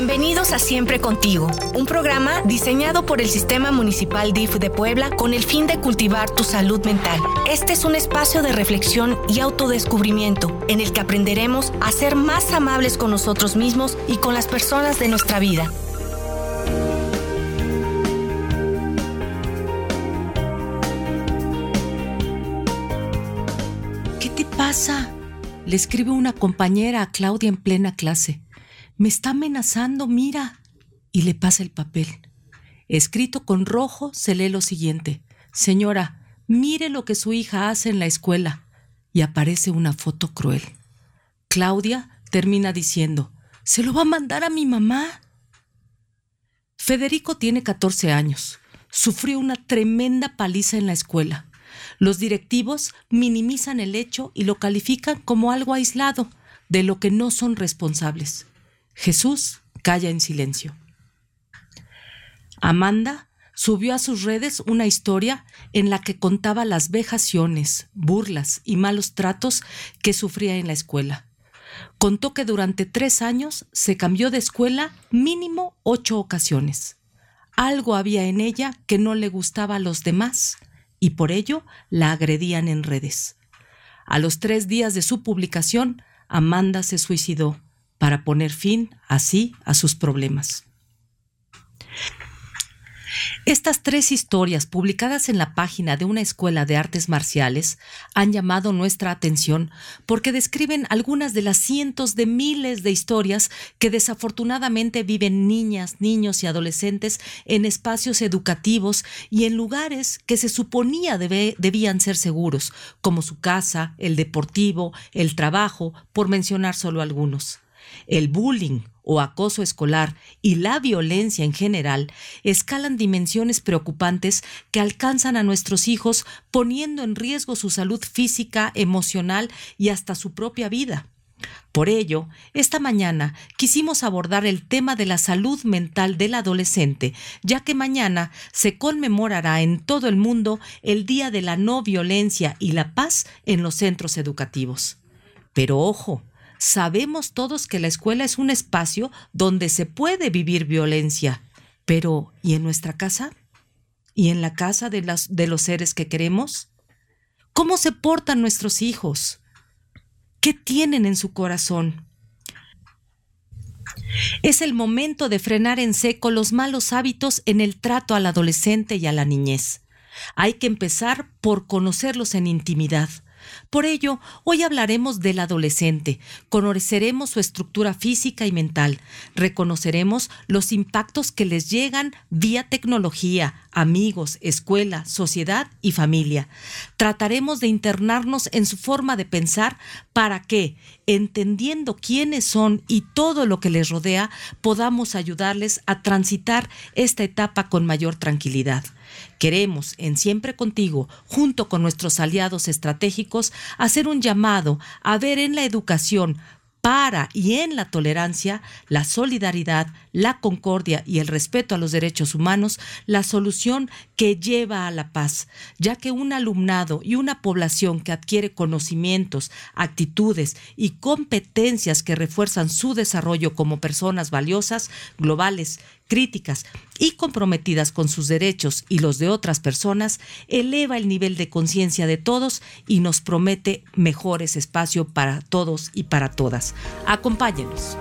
Bienvenidos a Siempre Contigo, un programa diseñado por el Sistema Municipal DIF de Puebla con el fin de cultivar tu salud mental. Este es un espacio de reflexión y autodescubrimiento en el que aprenderemos a ser más amables con nosotros mismos y con las personas de nuestra vida. ¿Qué te pasa? Le escribe una compañera a Claudia en plena clase. Me está amenazando, mira. Y le pasa el papel. Escrito con rojo se lee lo siguiente. Señora, mire lo que su hija hace en la escuela. Y aparece una foto cruel. Claudia termina diciendo, ¿se lo va a mandar a mi mamá? Federico tiene 14 años. Sufrió una tremenda paliza en la escuela. Los directivos minimizan el hecho y lo califican como algo aislado, de lo que no son responsables. Jesús calla en silencio. Amanda subió a sus redes una historia en la que contaba las vejaciones, burlas y malos tratos que sufría en la escuela. Contó que durante tres años se cambió de escuela mínimo ocho ocasiones. Algo había en ella que no le gustaba a los demás y por ello la agredían en redes. A los tres días de su publicación, Amanda se suicidó para poner fin así a sus problemas. Estas tres historias publicadas en la página de una escuela de artes marciales han llamado nuestra atención porque describen algunas de las cientos de miles de historias que desafortunadamente viven niñas, niños y adolescentes en espacios educativos y en lugares que se suponía debían ser seguros, como su casa, el deportivo, el trabajo, por mencionar solo algunos. El bullying o acoso escolar y la violencia en general escalan dimensiones preocupantes que alcanzan a nuestros hijos poniendo en riesgo su salud física, emocional y hasta su propia vida. Por ello, esta mañana quisimos abordar el tema de la salud mental del adolescente, ya que mañana se conmemorará en todo el mundo el Día de la No Violencia y la Paz en los centros educativos. Pero ojo, Sabemos todos que la escuela es un espacio donde se puede vivir violencia, pero ¿y en nuestra casa? ¿Y en la casa de, las, de los seres que queremos? ¿Cómo se portan nuestros hijos? ¿Qué tienen en su corazón? Es el momento de frenar en seco los malos hábitos en el trato al adolescente y a la niñez. Hay que empezar por conocerlos en intimidad, por ello, hoy hablaremos del adolescente, conoceremos su estructura física y mental, reconoceremos los impactos que les llegan vía tecnología, amigos, escuela, sociedad y familia. Trataremos de internarnos en su forma de pensar para que, entendiendo quiénes son y todo lo que les rodea, podamos ayudarles a transitar esta etapa con mayor tranquilidad. Queremos, en Siempre Contigo, junto con nuestros aliados estratégicos, hacer un llamado a ver en la educación para y en la tolerancia, la solidaridad, la concordia y el respeto a los derechos humanos la solución que lleva a la paz, ya que un alumnado y una población que adquiere conocimientos, actitudes y competencias que refuerzan su desarrollo como personas valiosas, globales, críticas y comprometidas con sus derechos y los de otras personas, eleva el nivel de conciencia de todos y nos promete mejores espacios para todos y para todas. Acompáñenos.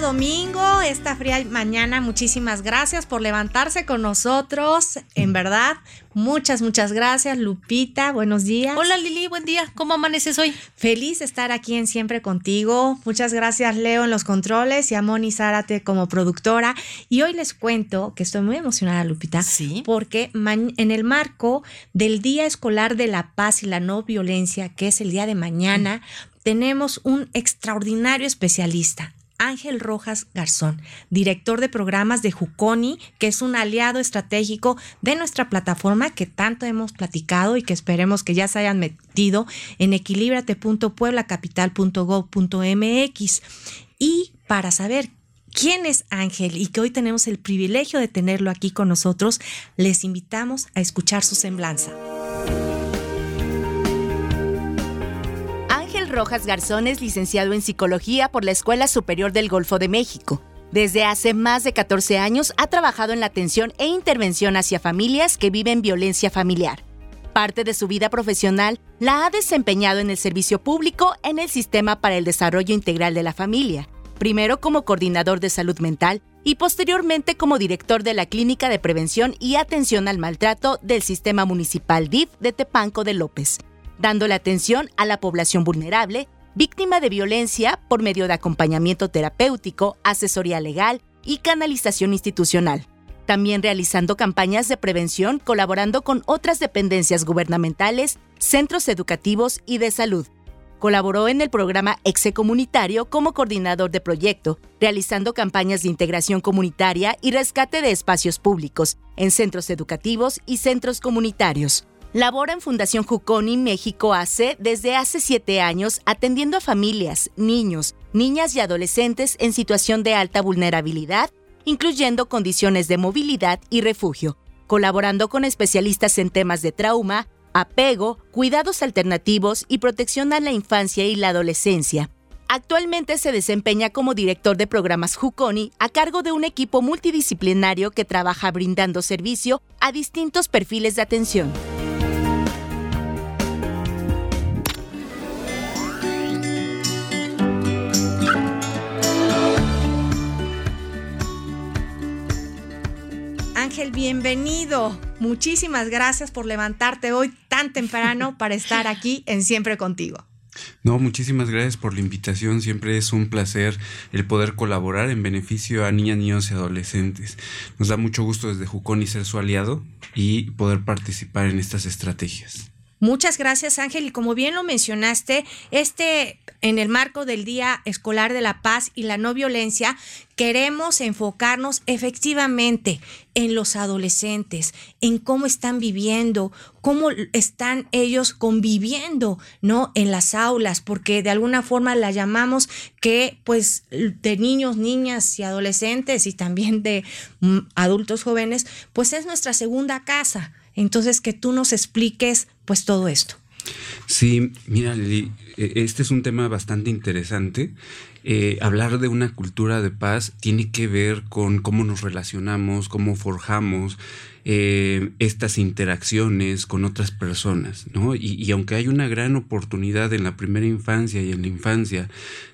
Domingo, esta fría mañana. Muchísimas gracias por levantarse con nosotros. En verdad, muchas, muchas gracias, Lupita. Buenos días. Hola Lili, buen día. ¿Cómo amaneces hoy? Feliz de estar aquí en Siempre Contigo. Muchas gracias, Leo, en los controles y a Moni Zárate como productora. Y hoy les cuento que estoy muy emocionada, Lupita. Sí. Porque en el marco del Día Escolar de la Paz y la No Violencia, que es el día de mañana, tenemos un extraordinario especialista Ángel Rojas Garzón, director de programas de Juconi, que es un aliado estratégico de nuestra plataforma que tanto hemos platicado y que esperemos que ya se hayan metido en equilibrate.pueblacapital.gov.mx. Y para saber quién es Ángel y que hoy tenemos el privilegio de tenerlo aquí con nosotros, les invitamos a escuchar su semblanza. Rojas Garzón es licenciado en Psicología por la Escuela Superior del Golfo de México. Desde hace más de 14 años ha trabajado en la atención e intervención hacia familias que viven violencia familiar. Parte de su vida profesional la ha desempeñado en el servicio público en el Sistema para el Desarrollo Integral de la Familia, primero como coordinador de salud mental y posteriormente como director de la Clínica de Prevención y Atención al Maltrato del Sistema Municipal DIF de Tepanco de López dándole atención a la población vulnerable, víctima de violencia por medio de acompañamiento terapéutico, asesoría legal y canalización institucional. También realizando campañas de prevención colaborando con otras dependencias gubernamentales, centros educativos y de salud. Colaboró en el programa EXE Comunitario como coordinador de proyecto, realizando campañas de integración comunitaria y rescate de espacios públicos en centros educativos y centros comunitarios. Labora en Fundación Juconi México AC desde hace siete años atendiendo a familias, niños, niñas y adolescentes en situación de alta vulnerabilidad, incluyendo condiciones de movilidad y refugio, colaborando con especialistas en temas de trauma, apego, cuidados alternativos y protección a la infancia y la adolescencia. Actualmente se desempeña como director de programas Juconi a cargo de un equipo multidisciplinario que trabaja brindando servicio a distintos perfiles de atención. Ángel, bienvenido. Muchísimas gracias por levantarte hoy tan temprano para estar aquí en Siempre contigo. No, muchísimas gracias por la invitación. Siempre es un placer el poder colaborar en beneficio a niñas, niños y adolescentes. Nos da mucho gusto desde Jucón y ser su aliado y poder participar en estas estrategias. Muchas gracias, Ángel. Y como bien lo mencionaste, este en el marco del Día Escolar de la Paz y la No Violencia, queremos enfocarnos efectivamente en los adolescentes, en cómo están viviendo, cómo están ellos conviviendo, ¿no? En las aulas, porque de alguna forma la llamamos que, pues, de niños, niñas y adolescentes y también de mm, adultos jóvenes, pues es nuestra segunda casa. Entonces, que tú nos expliques, pues, todo esto. Sí, mira, Lili, e, este es un tema bastante interesante. Eh, hablar de una cultura de paz tiene que ver con cómo nos relacionamos, cómo forjamos eh, estas interacciones con otras personas, ¿no? Y, aunque hay una gran oportunidad en la primera infancia y en la infancia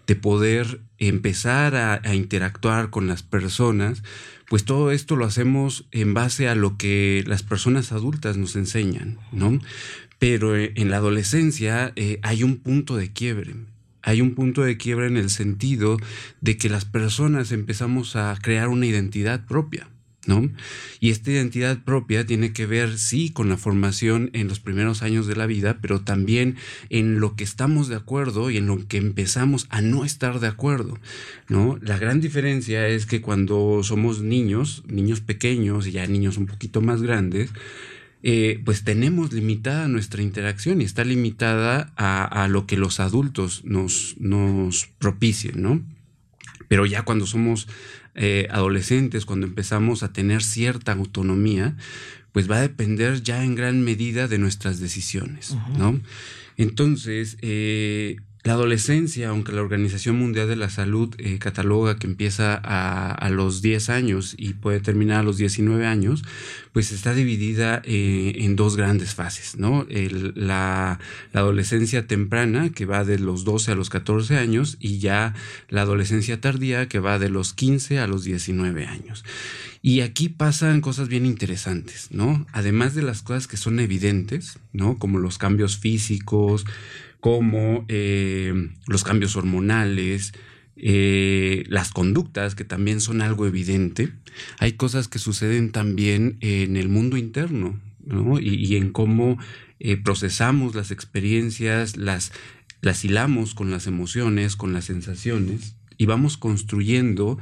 de poder empezar a interactuar con las personas, pues todo esto lo hacemos en base a lo que las personas adultas nos enseñan, ¿no? Pero eh, en la adolescencia eh, hay un punto de quiebre. Hay un punto de quiebre en el sentido de que las personas empezamos a crear una identidad propia. Y esta identidad propia tiene que ver, sí, con la formación en los primeros años de la vida, pero también en lo que estamos de acuerdo y en lo que empezamos a no estar de acuerdo, ¿no? La gran diferencia es que cuando somos niños, niños pequeños y ya niños un poquito más grandes, eh, pues tenemos limitada nuestra interacción y está limitada a, lo que los adultos nos, nos propicien, ¿no? Pero ya cuando somos eh, adolescentes, cuando empezamos a tener cierta autonomía, pues va a depender ya en gran medida de nuestras decisiones, ¿no? Entonces, eh, la adolescencia, aunque la Organización Mundial de la Salud eh, cataloga que empieza a, los 10 años y puede terminar a los 19 años, pues está dividida eh, en dos grandes fases, ¿no? la, adolescencia temprana, que va de los 12 a los 14 años, y ya la adolescencia tardía, que va de los 15 a los 19 años. Y aquí pasan cosas bien interesantes, ¿no? Además de las cosas que son evidentes, ¿no? Como los cambios físicos, como eh, los cambios hormonales, eh, las conductas, que también son algo evidente. Hay cosas que suceden también en el mundo interno, ¿no? y, en cómo eh, procesamos las experiencias, las, las hilamos con las emociones, con las sensaciones. y vamos construyendo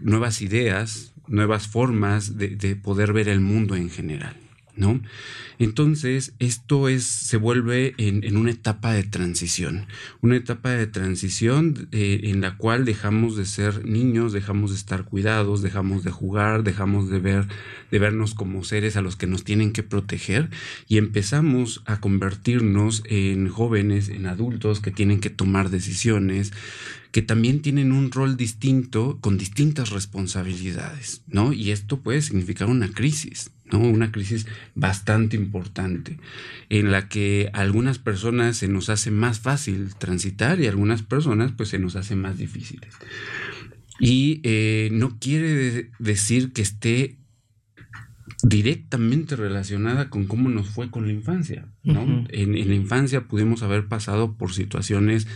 nuevas ideas, nuevas formas de poder ver el mundo en general. ¿No? Entonces, esto es, se vuelve en, una etapa de transición, una etapa de transición eh, en la cual dejamos de ser niños, dejamos de estar cuidados, dejamos de jugar, dejamos de ver, de vernos como seres a los que nos tienen que proteger y empezamos a convertirnos en jóvenes, en adultos que tienen que tomar decisiones, que también tienen un rol distinto con distintas responsabilidades, ¿no? Y esto puede significar una crisis, ¿no? Una crisis bastante importante en la que a algunas personas se nos hace más fácil transitar y a algunas personas pues se nos hace más difícil. Y eh, no quiere decir que esté directamente relacionada con cómo nos fue con la infancia, ¿no? en, en la infancia pudimos haber pasado por situaciones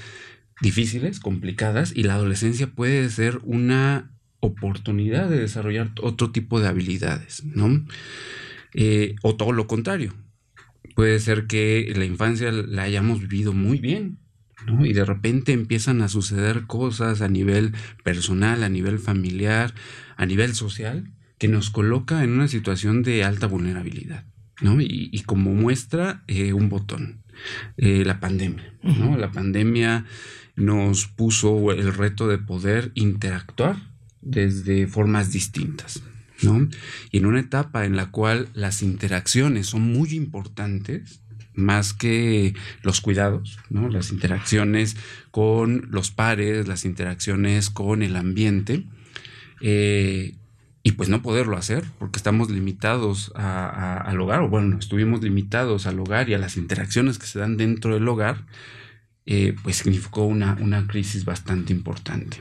difíciles, complicadas, y la adolescencia puede ser una oportunidad de desarrollar otro tipo de habilidades, ¿no? Eh, o todo lo contrario. Puede ser que la infancia la hayamos vivido muy bien, ¿no? Y de repente empiezan a suceder cosas a nivel personal, a nivel familiar, a nivel social, que nos coloca en una situación de alta vulnerabilidad, ¿no? Y, como muestra eh, un botón, eh, la pandemia, ¿no? La pandemia nos puso el reto de poder interactuar desde formas distintas. ¿no? Y en una etapa en la cual las interacciones son muy importantes, más que los cuidados, ¿no? Las interacciones con los pares, las interacciones con el ambiente, eh, y pues no poderlo hacer, porque estamos limitados al hogar, o bueno, estuvimos limitados al hogar y a las interacciones que se dan dentro del hogar, eh, pues significó una, una, crisis bastante importante.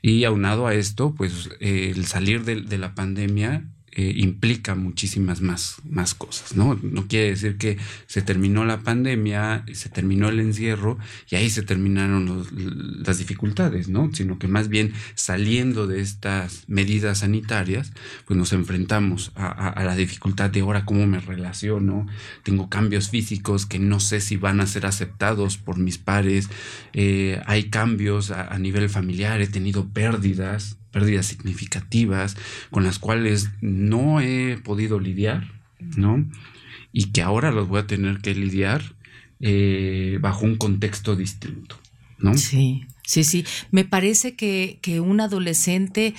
Y aunado a esto, pues el salir de la pandemia eh, implica muchísimas más, más cosas, ¿no? No quiere decir que se terminó la pandemia, se terminó el encierro y ahí se terminaron las dificultades, ¿no? Sino que más bien saliendo de estas medidas sanitarias, pues nos enfrentamos a, la dificultad de ahora cómo me relaciono, tengo cambios físicos que no sé si van a ser aceptados por mis pares, eh, hay cambios a nivel familiar, he tenido pérdidas, pérdidas significativas con las cuales no he podido lidiar, ¿no? Y que ahora los voy a tener que lidiar eh, bajo un contexto distinto, ¿no? Sí. Sí, sí, me parece que, que un adolescente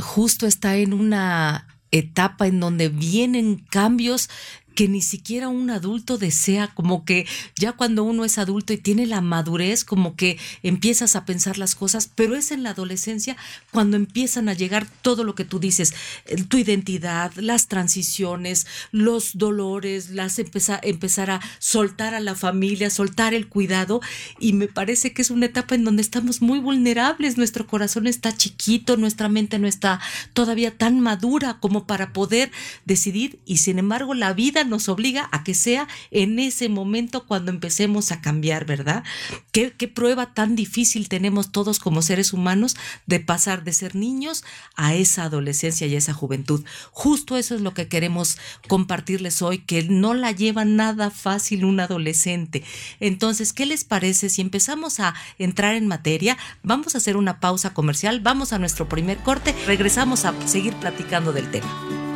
justo está en una etapa en donde vienen cambios que ni siquiera un adulto desea, como que ya cuando uno es adulto y tiene la madurez, como que empiezas a pensar las cosas, pero es en la adolescencia cuando empiezan a llegar todo lo que tú dices, eh, tu identidad, las transiciones, los dolores, las empezar, empezar a soltar a la familia, soltar el cuidado, y me parece que es una etapa en donde estamos muy vulnerables, nuestro corazón está chiquito, nuestra mente no está todavía tan madura como para poder decidir, y sin embargo la vida nos obliga a que sea en ese momento cuando empecemos a cambiar, ¿verdad? ¿Qué, prueba tan difícil tenemos todos como seres humanos de pasar de ser niños a esa adolescencia y esa juventud? Justo eso es lo que queremos compartirles hoy, que no la lleva nada fácil un adolescente. Entonces, ¿qué les parece si empezamos a entrar en materia? Vamos a hacer una pausa comercial, vamos a nuestro primer corte, regresamos a seguir platicando del tema.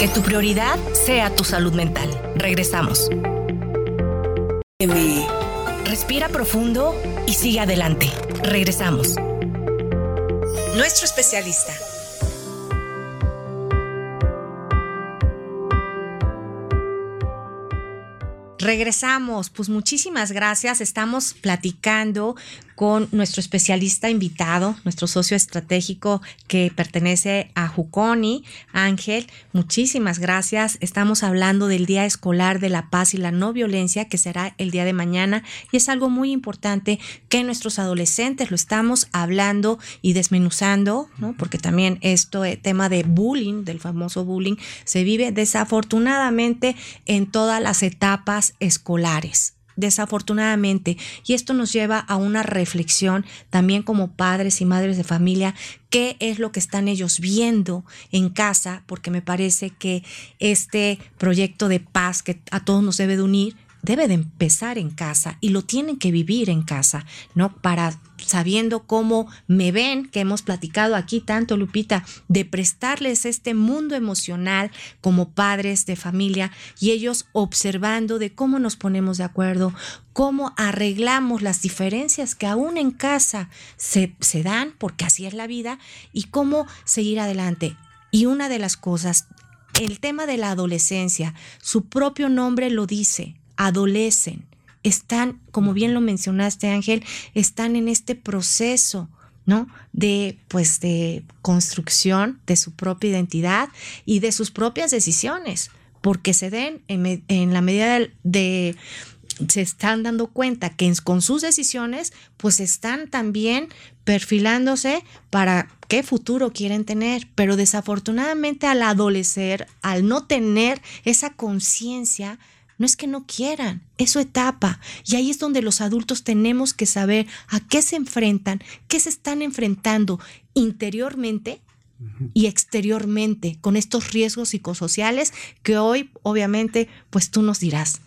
Que tu prioridad sea tu salud mental. Regresamos. Respira profundo y sigue adelante. Regresamos. Nuestro especialista. Regresamos, pues muchísimas gracias. Estamos platicando con nuestro especialista invitado, nuestro socio estratégico que pertenece a Juconi, Ángel. Muchísimas gracias. Estamos hablando del Día Escolar de la Paz y la No Violencia, que será el día de mañana, y es algo muy importante que nuestros adolescentes lo estamos hablando y desmenuzando, ¿no? Porque también esto, el eh, tema de bullying, del famoso bullying, se vive desafortunadamente en todas las etapas escolares desafortunadamente. Y esto nos lleva a una reflexión también como padres y madres de familia, qué es lo que están ellos viendo en casa, porque me parece que este proyecto de paz que a todos nos debe de unir, debe de empezar en casa y lo tienen que vivir en casa, ¿no? Para sabiendo cómo me ven, que hemos platicado aquí tanto, Lupita, de prestarles este mundo emocional como padres de familia y ellos observando de cómo nos ponemos de acuerdo, cómo arreglamos las diferencias que aún en casa se, se dan, porque así es la vida, y cómo seguir adelante. Y una de las cosas, el tema de la adolescencia, su propio nombre lo dice, adolecen, están, como bien lo mencionaste Ángel, están en este proceso, ¿no? De, pues, de construcción de su propia identidad y de sus propias decisiones, porque se den en, la medida de, se están dando cuenta que con sus decisiones, pues están también perfilándose para qué futuro quieren tener. Pero desafortunadamente al adolecer, al no tener esa conciencia, no es que no quieran, es su etapa. Y ahí es donde los adultos tenemos que saber a qué se enfrentan, qué se están enfrentando interiormente y exteriormente con estos riesgos psicosociales que hoy obviamente pues tú nos dirás.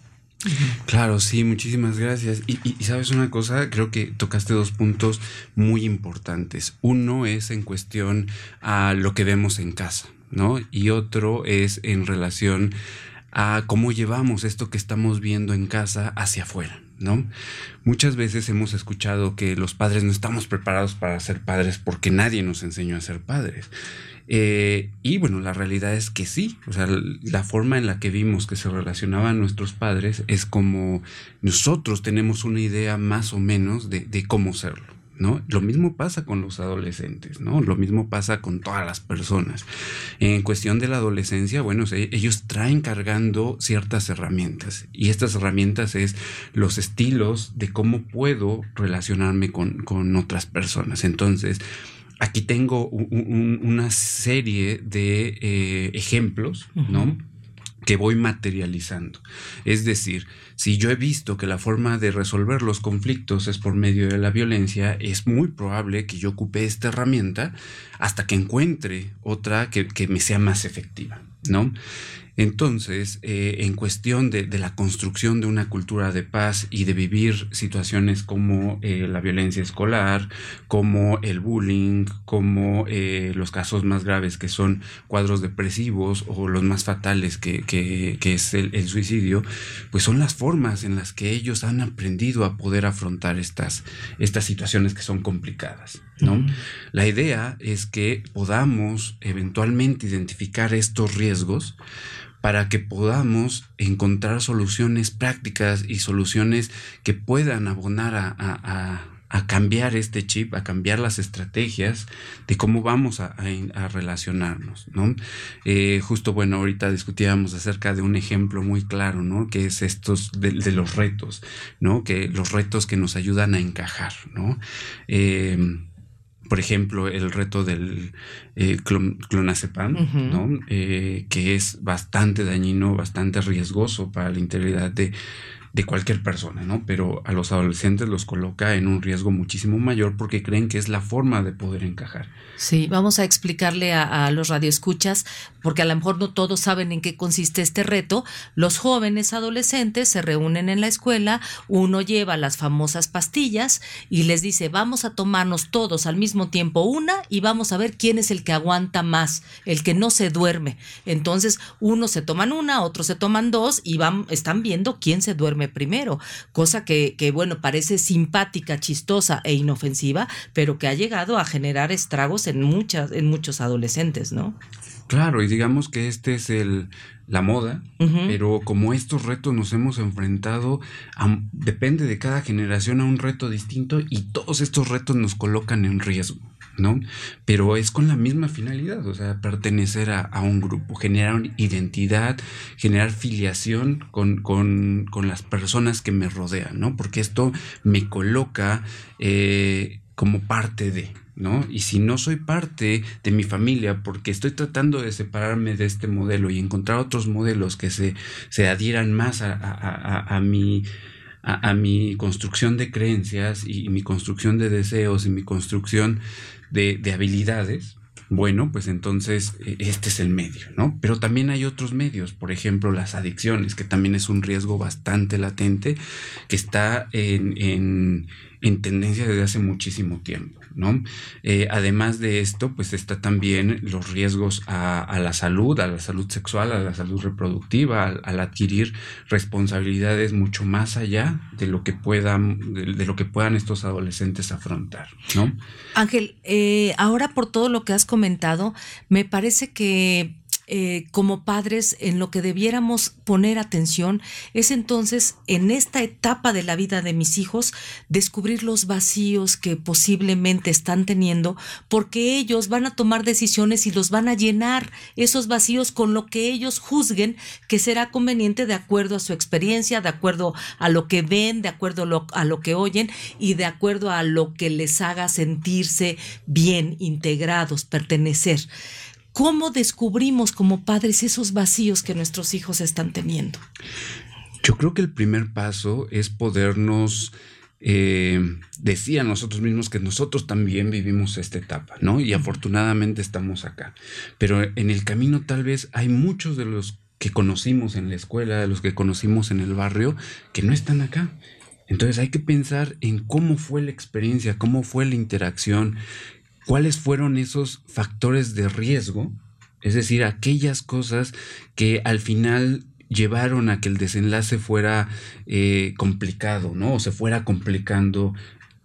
Claro, sí, muchísimas gracias. Y, y, sabes una cosa, creo que tocaste dos puntos muy importantes. Uno es en cuestión a lo que vemos en casa, ¿no? Y otro es en relación a cómo llevamos esto que estamos viendo en casa hacia afuera, ¿no? Muchas veces hemos escuchado que los padres no estamos preparados para ser padres porque nadie nos enseñó a ser padres. Eh, y bueno, la realidad es que sí, o sea, la forma en la que vimos que se relacionaban nuestros padres es como nosotros tenemos una idea más o menos de, de cómo serlo. ¿No? Lo mismo pasa con los adolescentes, ¿no? Lo mismo pasa con todas las personas. En cuestión de la adolescencia, bueno, ellos traen cargando ciertas herramientas y estas herramientas es los estilos de cómo puedo relacionarme con, otras personas. Entonces, aquí tengo una serie de eh, ejemplos, ¿no? Que voy materializando. Es decir, si yo he visto que la forma de resolver los conflictos es por medio de la violencia, es muy probable que yo ocupe esta herramienta hasta que encuentre otra que, que me sea más efectiva, ¿no? Entonces, eh, en cuestión de, la construcción de una cultura de paz y de vivir situaciones como eh, la violencia escolar, como el bullying, como eh, los casos más graves que son cuadros depresivos o los más fatales que, es el, suicidio, pues son las formas en las que ellos han aprendido a poder afrontar estas, estas situaciones que son complicadas. ¿no? La idea es que podamos eventualmente identificar estos riesgos para que podamos encontrar soluciones prácticas y soluciones que puedan abonar a, cambiar este chip, a cambiar las estrategias de cómo vamos a, relacionarnos, ¿no? Eh, justo, bueno, ahorita discutíamos acerca de un ejemplo muy claro, ¿no? Que es estos de, los retos, ¿no? Que los retos que nos ayudan a encajar, ¿no? Eh, por ejemplo, el reto del eh, clonazepam, ¿no? Eh, que es bastante dañino, bastante riesgoso para la integridad de, de cualquier persona, ¿no? Pero a los adolescentes los coloca en un riesgo muchísimo mayor porque creen que es la forma de poder encajar. Sí, vamos a explicarle a, los radioescuchas, porque a lo mejor no todos saben en qué consiste este reto. Los jóvenes adolescentes se reúnen en la escuela, uno lleva las famosas pastillas y les dice, vamos a tomarnos todos al mismo tiempo una y vamos a ver quién es el que aguanta más, el que no se duerme. Entonces, unos se toman una, otros se toman dos y van, están viendo quién se duerme primero, cosa que, que, bueno, parece simpática, chistosa e inofensiva, pero que ha llegado a generar estragos en, muchas, en muchos adolescentes, ¿no? Claro, y digamos que este es el, la moda, pero como estos retos nos hemos enfrentado, depende de cada generación a un reto distinto y todos estos retos nos colocan en riesgo. ¿no? Pero es con la misma finalidad, o sea, pertenecer a, un grupo, generar identidad, generar filiación con, con, con, las personas que me rodean, ¿no? Porque esto me coloca eh, como parte de, ¿no? Y si no soy parte de mi familia porque estoy tratando de separarme de este modelo y encontrar otros modelos que se, se adhieran más a, a, a, a mi a, mi construcción de creencias y, mi construcción de deseos y mi construcción de, de habilidades, bueno, pues entonces e, este es el medio, ¿no? Pero también hay otros medios, por ejemplo, las adicciones, que también es un riesgo bastante latente, que está en, en, en tendencia desde hace muchísimo tiempo. ¿no? Eh, además de esto, pues está también los riesgos a, la salud, a la salud sexual, a la salud reproductiva, al, adquirir responsabilidades mucho más allá de lo que puedan, de, lo que puedan estos adolescentes afrontar, ¿no? Ángel, eh, ahora por todo lo que has comentado, me parece que eh, como padres en lo que debiéramos poner atención es entonces en esta etapa de la vida de mis hijos descubrir los vacíos que posiblemente están teniendo porque ellos van a tomar decisiones y los van a llenar esos vacíos con lo que ellos juzguen que será conveniente de acuerdo a su experiencia, de acuerdo a lo que ven, de acuerdo a lo que oyen y de acuerdo a lo que les haga sentirse bien, integrados, pertenecer. ¿Cómo descubrimos como padres esos vacíos que nuestros hijos están teniendo? Yo creo que el primer paso es podernos eh, decir a nosotros mismos que nosotros también vivimos esta etapa, ¿no? Y afortunadamente estamos acá. Pero en el camino tal vez hay muchos de los que conocimos en la escuela, de los que conocimos en el barrio, que no están acá. Entonces hay que pensar en cómo fue la experiencia, cómo fue la interacción, cuáles fueron esos factores de riesgo, es decir, aquellas cosas que al final llevaron a que el desenlace fuera eh, complicado, ¿no? O se fuera complicando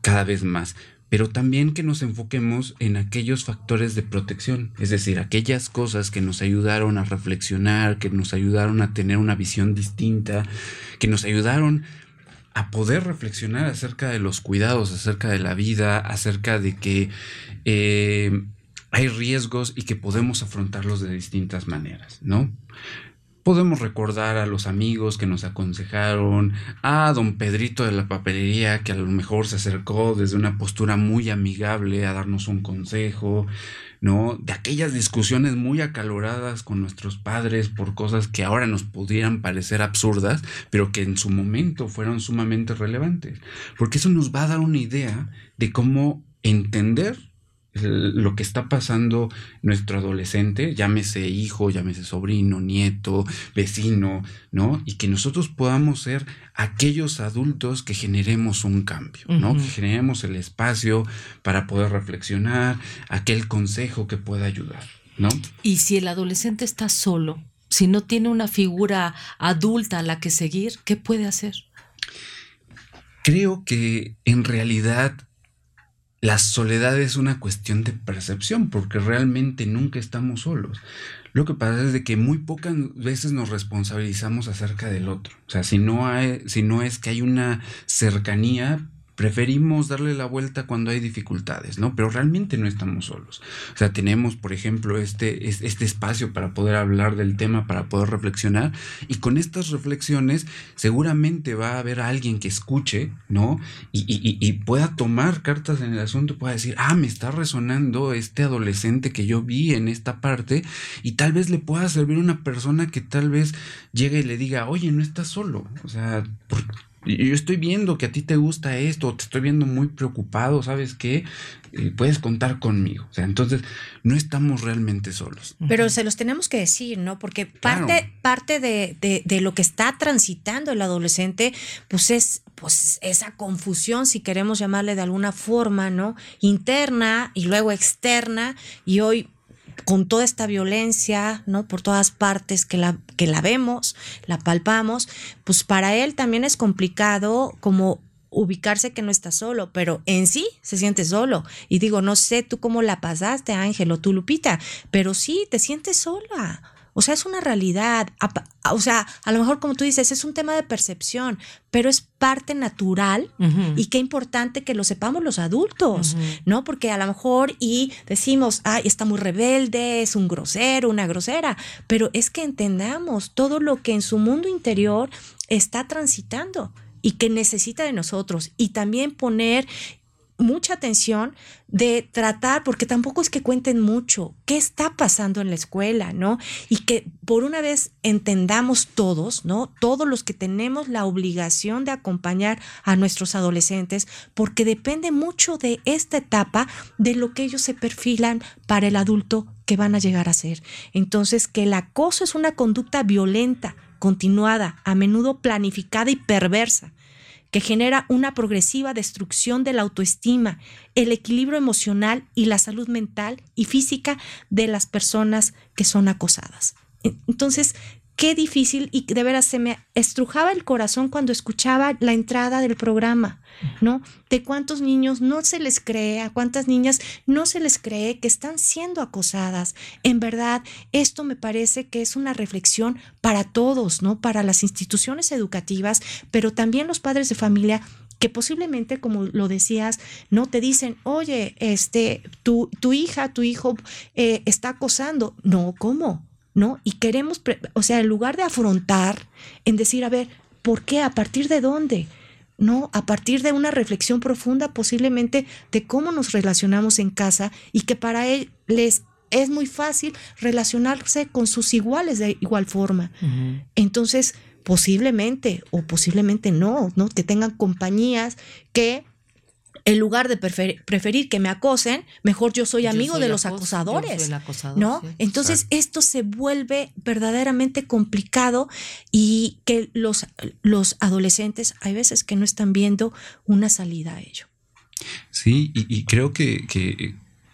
cada vez más. Pero también que nos enfoquemos en aquellos factores de protección, es decir, aquellas cosas que nos ayudaron a reflexionar, que nos ayudaron a tener una visión distinta, que nos ayudaron a poder reflexionar acerca de los cuidados, acerca de la vida, acerca de que eh, hay riesgos y que podemos afrontarlos de distintas maneras, ¿no? Podemos recordar a los amigos que nos aconsejaron, a don Pedrito de la papelería que a lo mejor se acercó desde una postura muy amigable a darnos un consejo, ¿no? De aquellas discusiones muy acaloradas con nuestros padres por cosas que ahora nos pudieran parecer absurdas, pero que en su momento fueron sumamente relevantes. Porque eso nos va a dar una idea de cómo entender lo que está pasando nuestro adolescente, llámese hijo, llámese sobrino, nieto, vecino, ¿no? Y que nosotros podamos ser aquellos adultos que generemos un cambio, ¿no? Que generemos el espacio para poder reflexionar, aquel consejo que pueda ayudar, ¿no? Y si el adolescente está solo, si no tiene una figura adulta a la que seguir, ¿qué puede hacer? Creo que en realidad la soledad es una cuestión de percepción, porque realmente nunca estamos solos. Lo que pasa es de que muy pocas veces nos responsabilizamos acerca del otro. O sea, si no, hay, si no es que hay una cercanía, preferimos darle la vuelta cuando hay dificultades, ¿no? Pero realmente no estamos solos. O sea, tenemos, por ejemplo, este, este espacio para poder hablar del tema, para poder reflexionar, y con estas reflexiones seguramente va a haber alguien que escuche, ¿no? Y, y pueda tomar cartas en el asunto, pueda decir, ah, me está resonando este adolescente que yo vi en esta parte, y tal vez le pueda servir una persona que tal vez llegue y le diga, oye, no estás solo. O sea, ¿por yo estoy viendo que a ti te gusta esto, te estoy viendo muy preocupado, ¿sabes qué? Eh, puedes contar conmigo. O sea, entonces no estamos realmente solos. Pero se los tenemos que decir, ¿no? Porque parte, parte de, de, de, lo que está transitando el adolescente, pues es pues esa confusión, si queremos llamarle de alguna forma, ¿no? Interna y luego externa. Y hoy con toda esta violencia, ¿no? Por todas partes que la, que la vemos, la palpamos, pues para él también es complicado como ubicarse que no está solo, pero en sí se siente solo. Y digo, no sé tú cómo la pasaste, Ángel, o tú, Lupita, pero sí te sientes sola. O sea, es una realidad. O sea, a lo mejor como tú dices, es un tema de percepción, pero es parte natural y qué importante que lo sepamos los adultos, ¿no? Porque a lo mejor y decimos, ay, está muy rebelde, es un grosero, una grosera, pero es que entendamos todo lo que en su mundo interior está transitando y que necesita de nosotros y también poner mucha atención de tratar, porque tampoco es que cuenten mucho, qué está pasando en la escuela, ¿no? Y que por una vez entendamos todos, ¿no? Todos los que tenemos la obligación de acompañar a nuestros adolescentes, porque depende mucho de esta etapa de lo que ellos se perfilan para el adulto que van a llegar a ser. Entonces, que el acoso es una conducta violenta, continuada, a menudo planificada y perversa que genera una progresiva destrucción de la autoestima, el equilibrio emocional y la salud mental y física de las personas que son acosadas. Entonces, qué difícil y de veras se me estrujaba el corazón cuando escuchaba la entrada del programa, ¿no? De cuántos niños no se les cree, a cuántas niñas no se les cree que están siendo acosadas. En verdad, esto me parece que es una reflexión para todos, ¿no? Para las instituciones educativas, pero también los padres de familia que posiblemente, como lo decías, no te dicen, oye, este, tu, tu hija, tu hijo eh, está acosando. No, ¿cómo? ¿No? Y queremos, o sea, en lugar de afrontar, en decir, a ver, ¿por qué? ¿A partir de dónde? ¿no? A partir de una reflexión profunda posiblemente de cómo nos relacionamos en casa y que para él les es muy fácil relacionarse con sus iguales de igual forma. Entonces, posiblemente o posiblemente no, ¿no? Que tengan compañías que en lugar de preferir, que me acosen, mejor yo soy amigo de los acosadores. ¿No? Entonces esto se vuelve verdaderamente complicado y que los, los adolescentes hay veces que no están viendo una salida a ello. Sí, y, creo que,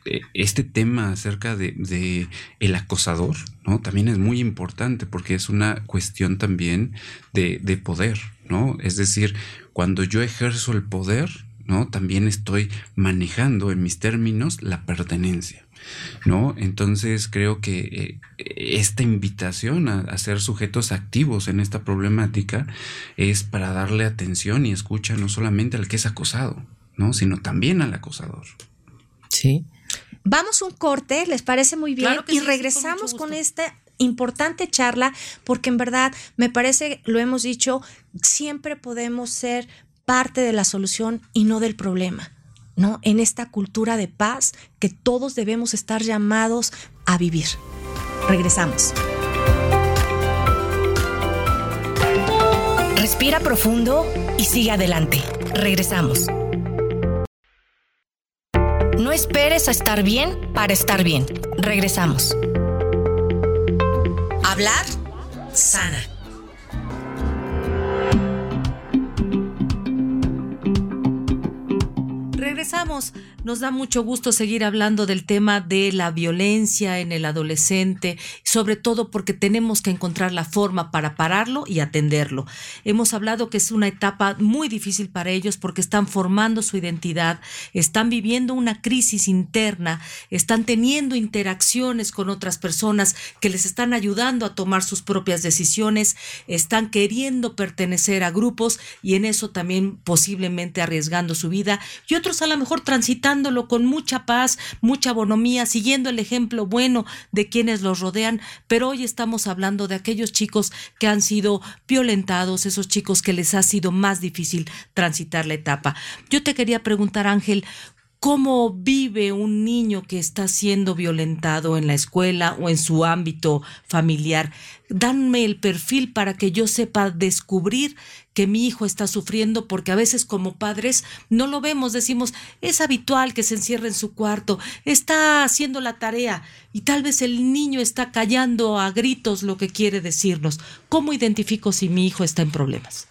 eh, este tema acerca de, el acosador, ¿no? También es muy importante porque es una cuestión también de, de poder, ¿no? Es decir, cuando yo ejerzo el poder, ¿no? También estoy manejando en mis términos la pertenencia, ¿no? Entonces creo que eh, esta invitación a, ser sujetos activos en esta problemática es para darle atención y escucha no solamente al que es acosado, ¿no? Sino también al acosador. Sí. Vamos un corte, ¿les parece muy bien? y regresamos con esta importante charla porque en verdad me parece, lo hemos dicho, siempre podemos ser parte de la solución y no del problema, ¿no? En esta cultura de paz que todos debemos estar llamados a vivir. Regresamos. Respira profundo y sigue adelante. Regresamos. No esperes a estar bien para estar bien. Regresamos. Hablar sana. Regresamos. Nos da mucho gusto seguir hablando del tema de la violencia en el adolescente, sobre todo porque tenemos que encontrar la forma para pararlo y atenderlo. Hemos hablado que es una etapa muy difícil para ellos porque están formando su identidad, están viviendo una crisis interna, están teniendo interacciones con otras personas que les están ayudando a tomar sus propias decisiones, están queriendo pertenecer a grupos y en eso también posiblemente arriesgando su vida y otros a lo mejor con mucha paz, mucha bonomía, siguiendo el ejemplo bueno de quienes los rodean, pero hoy estamos hablando de aquellos chicos que han sido violentados, esos chicos que les ha sido más difícil transitar la etapa. Yo te quería preguntar, Ángel, cómo vive un niño que está siendo violentado en la escuela o en su ámbito familiar. Danme el perfil para que yo sepa descubrir que mi hijo está sufriendo, porque a veces como padres no lo vemos, decimos, es habitual que se encierre en su cuarto, está haciendo la tarea y tal vez el niño está callando a gritos lo que quiere decirnos. ¿Cómo identifico si mi hijo está en problemas?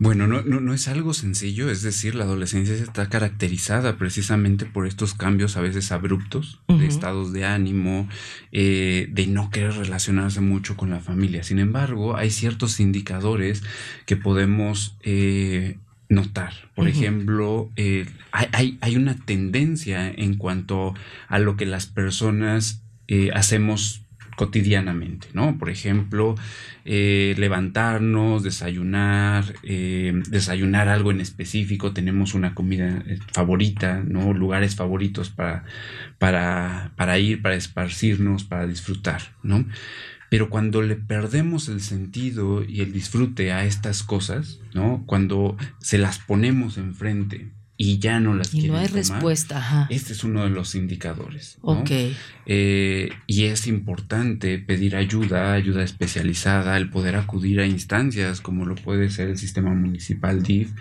Bueno, no, no, no, es algo sencillo, es decir, la adolescencia está caracterizada precisamente por estos cambios a veces abruptos de estados de ánimo, eh, de no querer relacionarse mucho con la familia. Sin embargo, hay ciertos indicadores que podemos eh, notar. Por ejemplo, eh, hay, hay, hay, una tendencia en cuanto a lo que las personas hacemos cotidianamente, ¿no? Por ejemplo, eh, levantarnos, desayunar, eh, desayunar algo en específico, tenemos una comida eh, favorita, ¿no? Lugares favoritos para, para, para ir, para esparcirnos, para disfrutar, ¿no? Pero cuando le perdemos el sentido y el disfrute a estas cosas, ¿no? Cuando se las ponemos enfrente y ya no las y quieren no hay tomar, respuesta. Ajá. Este es uno de los indicadores. ¿no? Ok. Eh, y es importante pedir ayuda, ayuda especializada, el poder acudir a instancias como lo puede ser el sistema municipal DIF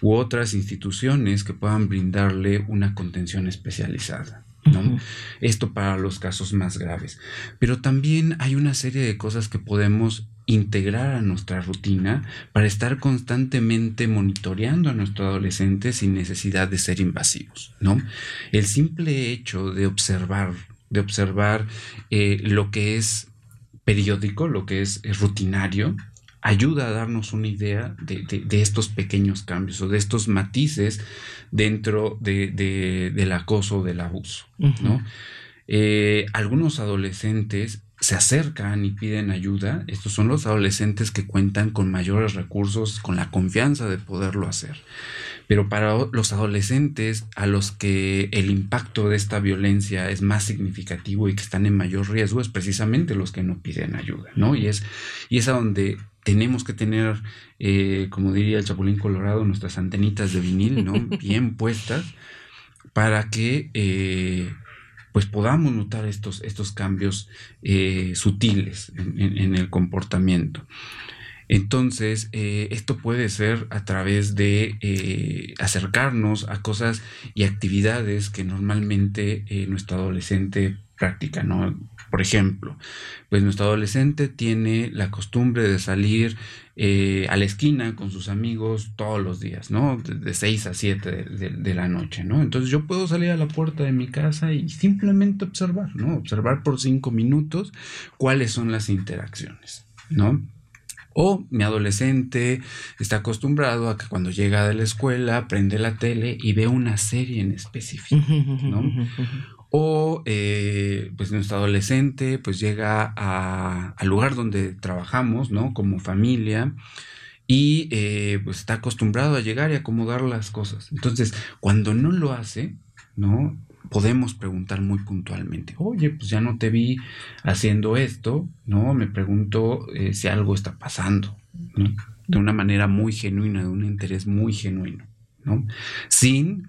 u otras instituciones que puedan brindarle una contención especializada. ¿no? Esto para los casos más graves. Pero también hay una serie de cosas que podemos integrar a nuestra rutina para estar constantemente monitoreando a nuestro adolescente sin necesidad de ser invasivos, ¿no? El simple hecho de observar, de observar eh, lo que es periódico, lo que es, es rutinario, ayuda a darnos una idea de, de- de estos pequeños cambios o de estos matices dentro de- de- del acoso, del abuso, ¿no? Eh, algunos adolescentes se acercan y piden ayuda. Estos son los adolescentes que cuentan con mayores recursos, con la confianza de poderlo hacer. Pero para los adolescentes a los que el impacto de esta violencia es más significativo y que están en mayor riesgo es precisamente los que no piden ayuda, ¿no? Y es, y es a donde tenemos que tener, eh, como diría el Chapulín Colorado, nuestras antenitas de vinil, ¿no? Bien puestas para que eh, pues podamos notar estos, estos cambios eh, sutiles en, el comportamiento. Entonces, eh, esto puede ser a través de eh, acercarnos a cosas y actividades que normalmente nuestro adolescente practica, ¿no? Por ejemplo, pues nuestro adolescente tiene la costumbre de salir eh, a la esquina con sus amigos todos los días, ¿no? De, de 6 a 7 de, de- de la noche, ¿no? Entonces yo puedo salir a la puerta de mi casa y simplemente observar, ¿no? Observar por cinco minutos cuáles son las interacciones, ¿no? O mi adolescente está acostumbrado a que cuando llega de la escuela prende la tele y ve una serie en específico. ¿no? O eh, pues nuestro adolescente pues llega al lugar donde trabajamos, ¿no? Como familia y eh, pues está acostumbrado a llegar y acomodar las cosas. Entonces, cuando no lo hace, ¿no? Podemos preguntar muy puntualmente, oye, pues ya no te vi haciendo esto, ¿no? Me pregunto eh, si algo está pasando, ¿no? De una manera muy genuina, de un interés muy genuino, ¿no? Sin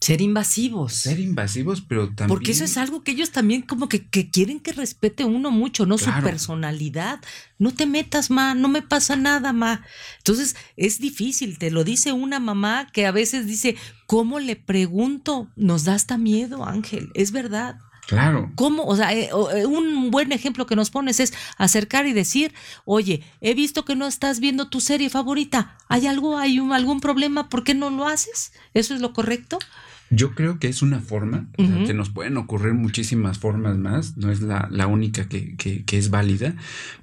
Ser invasivos. ser invasivos, pero también. Porque eso es algo que ellos también como que, que quieren que respete uno mucho, ¿no? Su personalidad. No te metas, ma, no me pasa nada, ma. Entonces es difícil, te lo dice una mamá que a veces dice, ¿cómo le pregunto? Nos da hasta miedo, Ángel, es verdad. Claro. ¿Cómo? O sea, eh, eh, un buen ejemplo que nos pones es acercar y decir, oye, he visto que no estás viendo tu serie favorita. ¿Hay algo, hay un- algún problema? ¿Por qué no lo haces? ¿Eso es lo correcto? Yo creo que es una forma, o sea, Ujú. que nos pueden ocurrir muchísimas formas más, no es la, la única que, que- que es válida,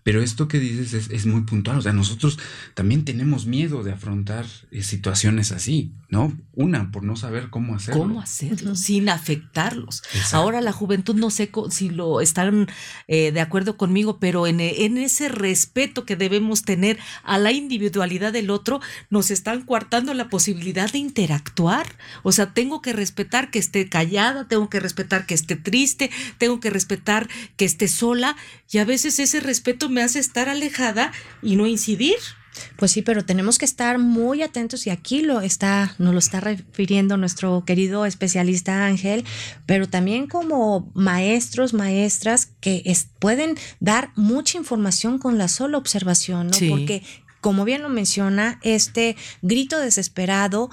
pero esto que dices es, es muy puntual, o sea, nosotros también tenemos miedo de afrontar eh, situaciones así, ¿no? Una, por no saber cómo hacerlo. ¿Cómo hacerlo sin afectarlos? Exacto. Ahora la juventud no sé si lo están eh, de acuerdo conmigo, pero en, en ese respeto que debemos tener a la individualidad del otro, nos están coartando la posibilidad de interactuar. O sea, tengo que respetar que esté callada, tengo que respetar que esté triste, tengo que respetar que esté sola y a veces ese respeto me hace estar alejada y no incidir. Pues sí, pero tenemos que estar muy atentos y aquí lo está, nos lo está refiriendo nuestro querido especialista Ángel, pero también como maestros, maestras que es- pueden dar mucha información con la sola observación, ¿no? Sí. Porque como bien lo menciona, este grito desesperado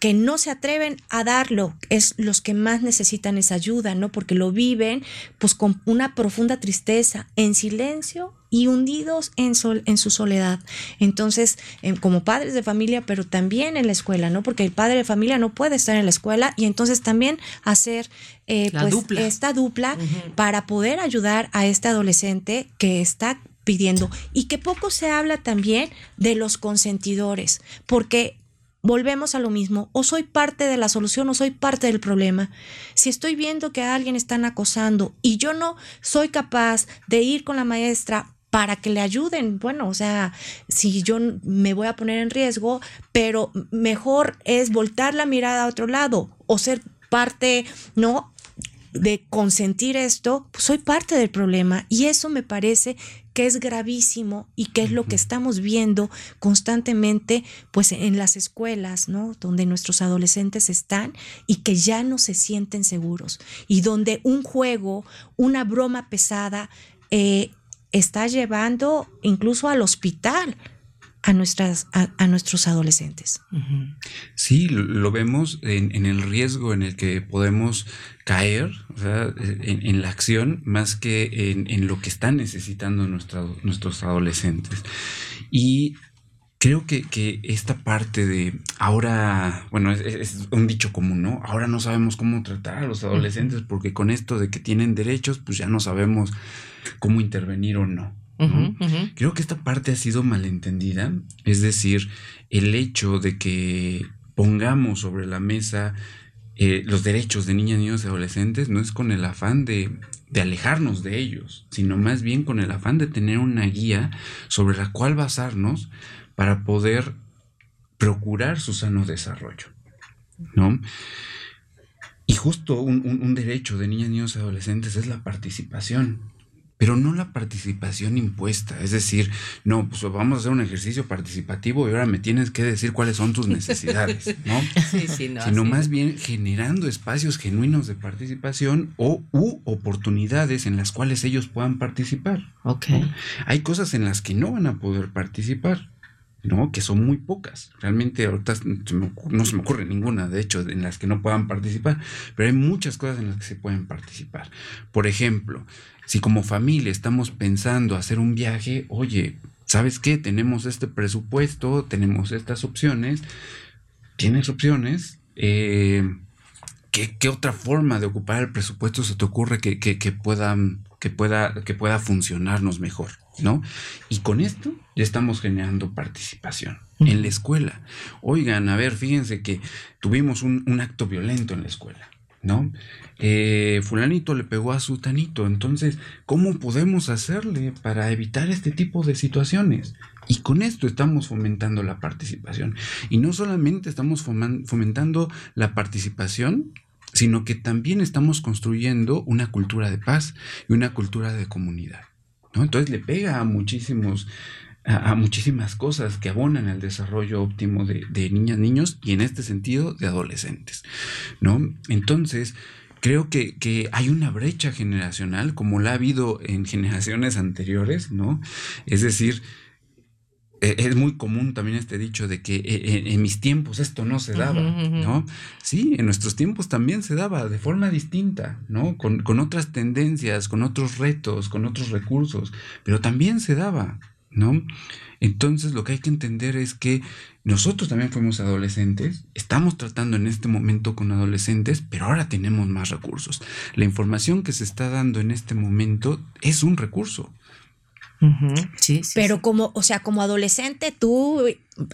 que no se atreven a darlo, es los que más necesitan esa ayuda, ¿no? Porque lo viven pues con una profunda tristeza, en silencio y hundidos en, sol, en su soledad. Entonces, em, como padres de familia, pero también en la escuela, ¿no? Porque el padre de familia no puede estar en la escuela y entonces también hacer eh, pues, dupla. esta dupla para poder ayudar a este adolescente que está pidiendo y que poco se habla también de los consentidores, porque volvemos a lo mismo, o soy parte de la solución o soy parte del problema. Si estoy viendo que a alguien están acosando y yo no soy capaz de ir con la maestra para que le ayuden, bueno, o sea, si yo me voy a poner en riesgo, pero mejor es voltar la mirada a otro lado o ser parte, ¿no? de consentir esto, pues soy parte del problema y eso me parece que es gravísimo y que es lo que estamos viendo constantemente pues en las escuelas, ¿no? Donde nuestros adolescentes están y que ya no se sienten seguros y donde un juego, una broma pesada eh, está llevando incluso al hospital a, nuestras, a, nuestros adolescentes. Sí, lo, vemos en, el riesgo en el que podemos caer en, la acción más que en, lo que están necesitando nuestros adolescentes. Y creo que, esta parte de ahora, bueno, es, un dicho común, ¿no? Ahora no sabemos cómo tratar a los adolescentes porque con esto de que tienen derechos, pues ya no sabemos cómo intervenir o no. Creo que esta parte ha sido malentendida, es decir, el hecho de que pongamos sobre la mesa eh, los derechos de niñas, niños y adolescentes no es con el afán de, de, alejarnos de ellos, sino más bien con el afán de tener una guía sobre la cual basarnos para poder procurar su sano desarrollo. ¿no? Y justo un, un derecho de niñas, niños y adolescentes es la participación pero no la participación impuesta. Es decir, no, pues vamos a hacer un ejercicio participativo y ahora me tienes que decir cuáles son tus necesidades, ¿no? Sí, sí, no, Sino más bien generando espacios genuinos de participación o u oportunidades en las cuales ellos puedan participar. Ok. Hay cosas en las que no van a poder participar. ¿no? Que son muy pocas. Realmente ahorita no se me ocurre ninguna, de hecho, en las que no puedan participar, pero hay muchas cosas en las que se pueden participar. Por ejemplo, si como familia estamos pensando hacer un viaje, oye, ¿sabes qué? Tenemos este presupuesto, tenemos estas opciones, tienes opciones. Eh, ¿qué, otra forma de ocupar el presupuesto se te ocurre que, pueda, que, pueda, que pueda funcionarnos mejor? ¿no? Y con esto ya estamos generando participación en la escuela. Oigan, a ver, fíjense que tuvimos un, un acto violento en la escuela. ¿No? Eh, fulanito le pegó a su tanito, entonces, ¿cómo podemos hacerle para evitar este tipo de situaciones? Y con esto estamos fomentando la participación. Y no solamente estamos fomentando la participación, sino que también estamos construyendo una cultura de paz y una cultura de comunidad. ¿no? Entonces le pega a muchísimos a, muchísimas cosas que abonan al desarrollo óptimo de, niñas, niños y en este sentido de adolescentes, ¿no? Entonces, creo que, que, hay una brecha generacional como la ha habido en generaciones anteriores, ¿no? Es decir, e, es muy común también este dicho de que e, e, en, mis tiempos esto no se daba, ¿no? Sí, en nuestros tiempos también se daba de forma distinta, ¿no? Con, con otras tendencias, con otros retos, con otros recursos, pero también se daba, ¿no? Entonces lo que hay que entender es que nosotros también fuimos adolescentes, estamos tratando en este momento con adolescentes, pero ahora tenemos más recursos. La información que se está dando en este momento es un recurso. sí, pero como, o sea, como adolescente, tú,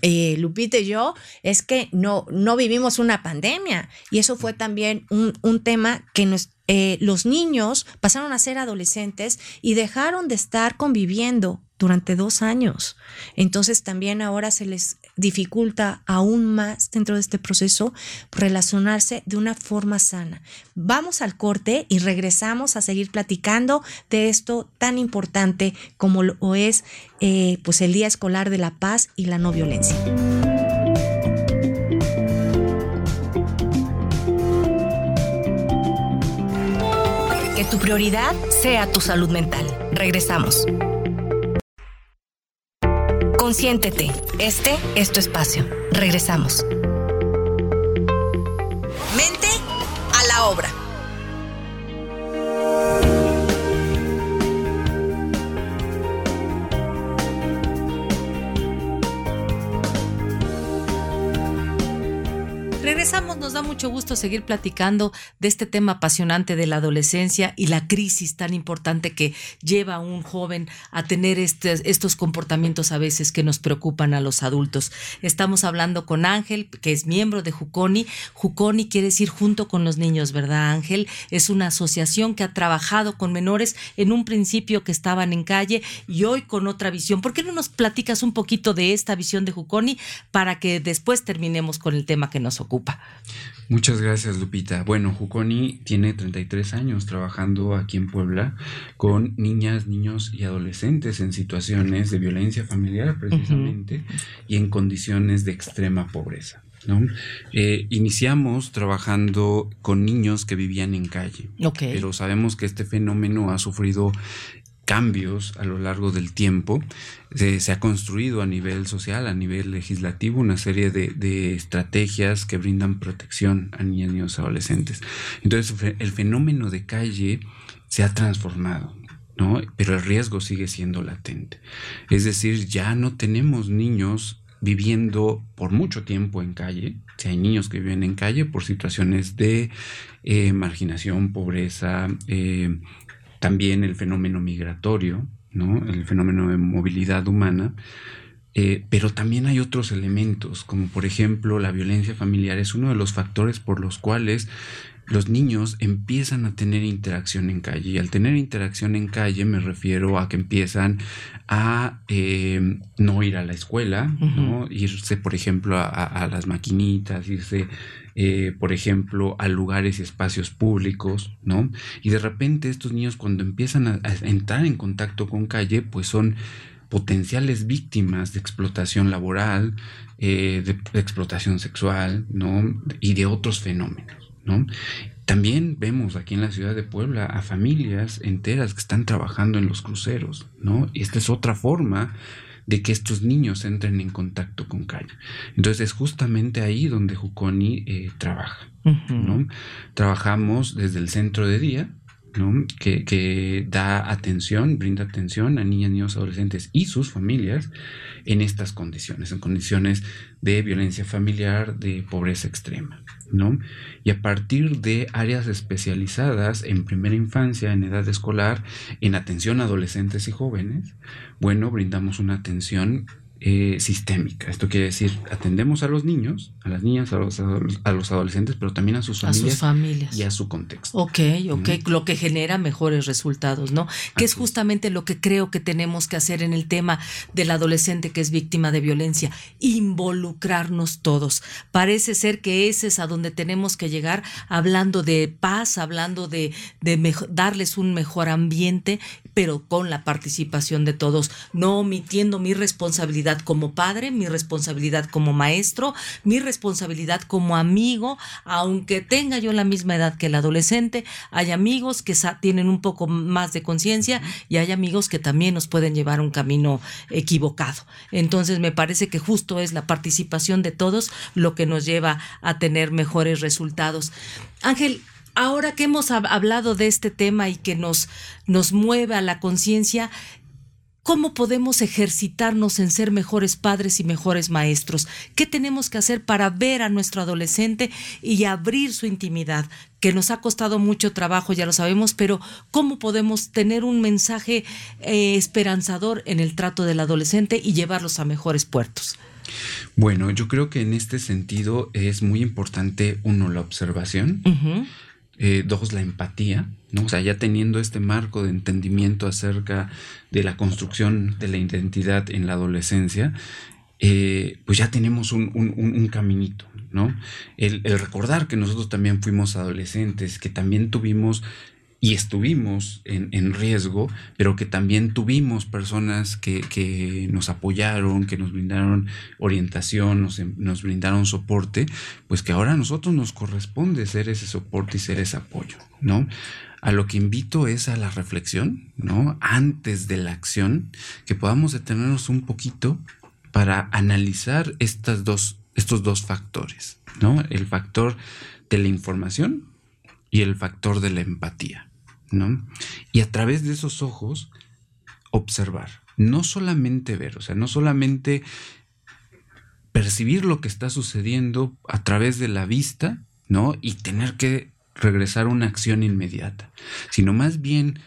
eh, Lupita y yo, es que no, no vivimos una pandemia. Y eso fue también un, un tema que nos, eh, los niños pasaron a ser adolescentes y dejaron de estar conviviendo durante dos años. Entonces también ahora se les dificulta aún más dentro de este proceso relacionarse de una forma sana. Vamos al corte y regresamos a seguir platicando de esto tan importante como lo es eh, pues el Día Escolar de la Paz y la No Violencia. Que tu prioridad sea tu salud mental. Regresamos. Consiéntete. Este es tu espacio. Regresamos. Mente a la obra. Regresamos, nos da mucho gusto seguir platicando de este tema apasionante de la adolescencia y la crisis tan importante que lleva a un joven a tener estos comportamientos a veces que nos preocupan a los adultos. Estamos hablando con Ángel, que es miembro de Juconi. Juconi quiere decir junto con los niños, ¿verdad, Ángel? Es una asociación que ha trabajado con menores en un principio que estaban en calle y hoy con otra visión. ¿Por qué no nos platicas un poquito de esta visión de Juconi para que después terminemos con el tema que nos ocupa? Muchas gracias, Lupita. Bueno, Juconi tiene 33 años trabajando aquí en Puebla con niñas, niños y adolescentes en situaciones de violencia familiar, precisamente, y en condiciones de extrema pobreza. Eh, iniciamos trabajando con niños que vivían en calle, pero sabemos que este fenómeno ha sufrido cambios a lo largo del tiempo. se ha construido a nivel social, a nivel legislativo, una serie de, estrategias que brindan protección a niños, niños, adolescentes. Entonces, el fenómeno de calle se ha transformado. ¿no? Pero el riesgo sigue siendo latente. Es decir, ya no tenemos niños viviendo por mucho tiempo en calle. Si hay niños que viven en calle por situaciones de eh, marginación, pobreza, eh, también el fenómeno migratorio, ¿no? el fenómeno de movilidad humana, eh, pero también hay otros elementos, como por ejemplo la violencia familiar es uno de los factores por los cuales los niños empiezan a tener interacción en calle. Y al tener interacción en calle me refiero a que empiezan a eh, no ir a la escuela, ¿no? irse, por ejemplo, a, las maquinitas, irse eh, por ejemplo, a lugares y espacios públicos, ¿no? Y de repente estos niños cuando empiezan a, entrar en contacto con calle, pues son potenciales víctimas de explotación laboral, eh, de, explotación sexual, ¿no? Y de otros fenómenos, ¿no? También vemos aquí en la ciudad de Puebla a familias enteras que están trabajando en los cruceros, ¿no? Y esta es otra forma de que estos niños entren en contacto con calle. Entonces es justamente ahí donde Juconi eh, trabaja. ¿no? Trabajamos desde el centro de día, que, da atención, brinda atención a niñas, niños, adolescentes y sus familias en estas condiciones, en condiciones de violencia familiar, de pobreza extrema. ¿no? Y a partir de áreas especializadas en primera infancia, en edad escolar, en atención a adolescentes y jóvenes, bueno, brindamos una atención eh, sistémica. Esto quiere decir, atendemos a los niños, a las niñas, a los, a los adolescentes, pero también a sus familias, y a su contexto. Ok, ok, lo que genera mejores resultados, ¿no? Que es justamente lo que creo que tenemos que hacer en el tema del adolescente que es víctima de violencia, involucrarnos todos. Parece ser que ese es a donde tenemos que llegar hablando de paz, hablando de, de darles un mejor ambiente, pero con la participación de todos, no omitiendo mi responsabilidad como padre, mi responsabilidad como maestro, mi responsabilidad como amigo, aunque tenga yo la misma edad que el adolescente, hay amigos que tienen un poco más de conciencia y hay amigos que también nos pueden llevar un camino equivocado. Entonces me parece que justo es la participación de todos lo que nos lleva a tener mejores resultados. Ángel, ahora que hemos hablado de este tema y que nos, nos mueve a la conciencia, ¿Cómo podemos ejercitarnos en ser mejores padres y mejores maestros? ¿Qué tenemos que hacer para ver a nuestro adolescente y abrir su intimidad? Que nos ha costado mucho trabajo, ya lo sabemos, pero ¿cómo podemos tener un mensaje eh, esperanzador en el trato del adolescente y llevarlos a mejores puertos? Bueno, yo creo que en este sentido es muy importante, uno, la observación. Eh, dos, la empatía, ¿no? O sea, ya teniendo este marco de entendimiento acerca de la construcción de la identidad en la adolescencia, eh, pues ya tenemos un, caminito, ¿no? el, recordar que nosotros también fuimos adolescentes, que también tuvimos y estuvimos en, riesgo, pero que también tuvimos personas que, nos apoyaron, que nos brindaron orientación, nos, nos, brindaron soporte, pues que ahora a nosotros nos corresponde ser ese soporte y ser ese apoyo, ¿no? A lo que invito es a la reflexión, ¿no? Antes de la acción, que podamos detenernos un poquito para analizar estas dos, estos dos factores, ¿no? El factor de la información y el factor de la empatía. ¿No? Y a través de esos ojos, observar, no solamente ver, o sea, no solamente percibir lo que está sucediendo a través de la vista, ¿no? Y tener que regresar a una acción inmediata, sino más bien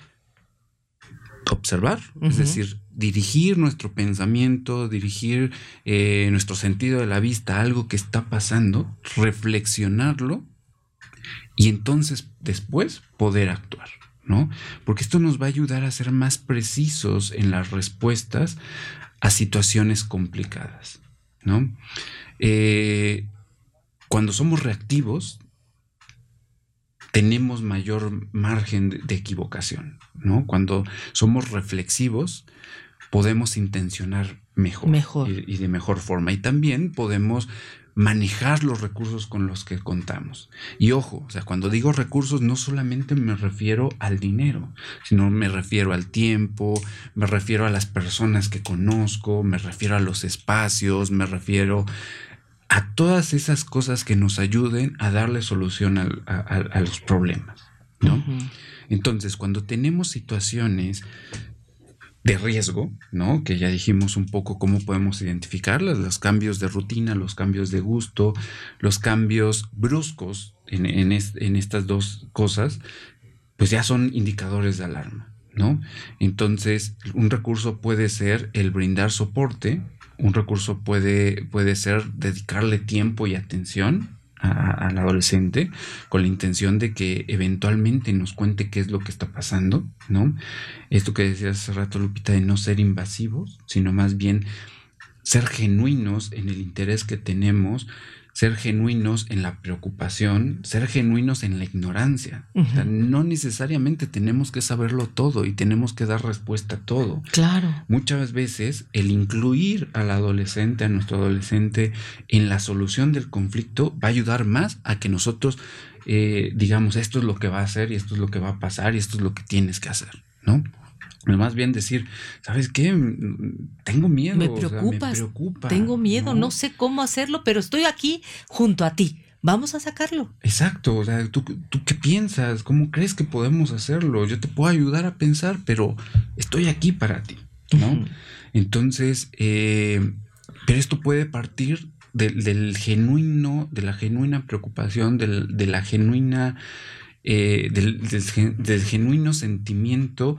observar, es decir, dirigir nuestro pensamiento, dirigir eh, nuestro sentido de la vista a algo que está pasando, reflexionarlo y entonces después poder actuar. ¿No? Porque esto nos va a ayudar a ser más precisos en las respuestas a situaciones complicadas, ¿no? Eh, cuando somos reactivos, tenemos mayor margen de, equivocación, ¿no? Cuando somos reflexivos, podemos intencionar mejor, mejor. Y, y, de mejor forma. Y también podemos manejar los recursos con los que contamos. Y ojo, o sea, cuando digo recursos no solamente me refiero al dinero, sino me refiero al tiempo, me refiero a las personas que conozco, me refiero a los espacios, me refiero a todas esas cosas que nos ayuden a darle solución a, a, los problemas, ¿no? Entonces, cuando tenemos situaciones de riesgo, ¿no? Que ya dijimos un poco cómo podemos identificarlas, los cambios de rutina, los cambios de gusto, los cambios bruscos en, en, estas dos cosas, pues ya son indicadores de alarma, ¿no? Entonces, un recurso puede ser el brindar soporte, un recurso puede, puede ser dedicarle tiempo y atención al adolescente con la intención de que eventualmente nos cuente qué es lo que está pasando, ¿no? Esto que decías hace rato, Lupita, de no ser invasivos, sino más bien ser genuinos en el interés que tenemos ser genuinos en la preocupación, ser genuinos en la ignorancia. no necesariamente tenemos que saberlo todo y tenemos que dar respuesta a todo. Claro. Muchas veces el incluir al adolescente, a nuestro adolescente, en la solución del conflicto va a ayudar más a que nosotros eh, digamos esto es lo que va a hacer y esto es lo que va a pasar y esto es lo que tienes que hacer, ¿no? Más bien decir, ¿sabes qué? Tengo miedo. Me preocupas. preocupa, tengo miedo, ¿no? sé cómo hacerlo, pero estoy aquí junto a ti. Vamos a sacarlo. Exacto, o sea, ¿tú, ¿tú, qué piensas? ¿Cómo crees que podemos hacerlo? Yo te puedo ayudar a pensar, pero estoy aquí para ti, ¿no? Entonces, eh, pero esto puede partir del, genuino, de la genuina preocupación, del, de la genuina, eh, del, del genuino sentimiento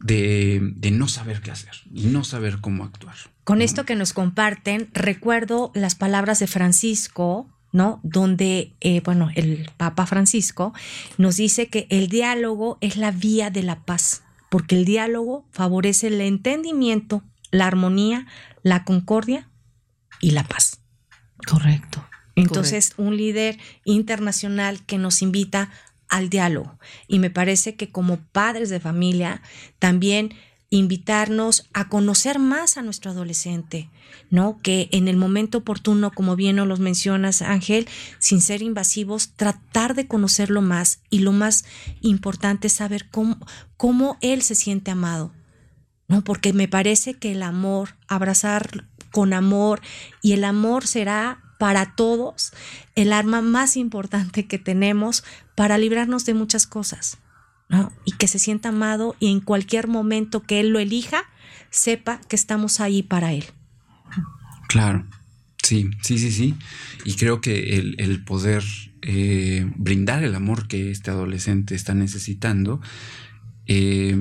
de, no saber qué hacer y no saber cómo actuar. Con esto que nos comparten, recuerdo las palabras de Francisco, ¿no? Donde, eh, bueno, el Papa Francisco nos dice que el diálogo es la vía de la paz, porque el diálogo favorece el entendimiento, la armonía, la concordia y la paz. Correcto. Entonces, un líder internacional que nos invita al diálogo. Y me parece que como padres de familia también invitarnos a conocer más a nuestro adolescente, ¿no? Que en el momento oportuno, como bien nos los mencionas, Ángel, sin ser invasivos, tratar de conocerlo más y lo más importante es saber cómo, cómo él se siente amado, ¿no? Porque me parece que el amor, abrazar con amor y el amor será para todos el arma más importante que tenemos para librarnos de muchas cosas, ¿no? Y que se sienta amado y en cualquier momento que él lo elija, sepa que estamos ahí para él. Claro, sí, sí, sí, sí. Y creo que el, poder eh, brindar el amor que este adolescente está necesitando eh,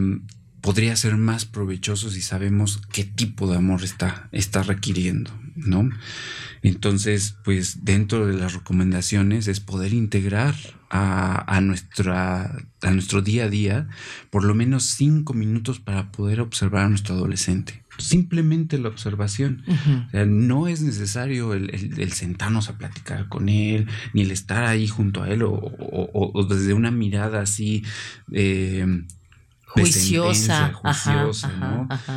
podría ser más provechoso si sabemos qué tipo de amor está, está requiriendo, ¿no? Entonces, pues dentro de las recomendaciones es poder integrar a, nuestra, a nuestro día a día por lo menos cinco minutos para poder observar a nuestro adolescente. Simplemente la observación. o sea, no es necesario el, sentarnos a platicar con él, ni el estar ahí junto a él, o, desde una mirada así eh, juiciosa,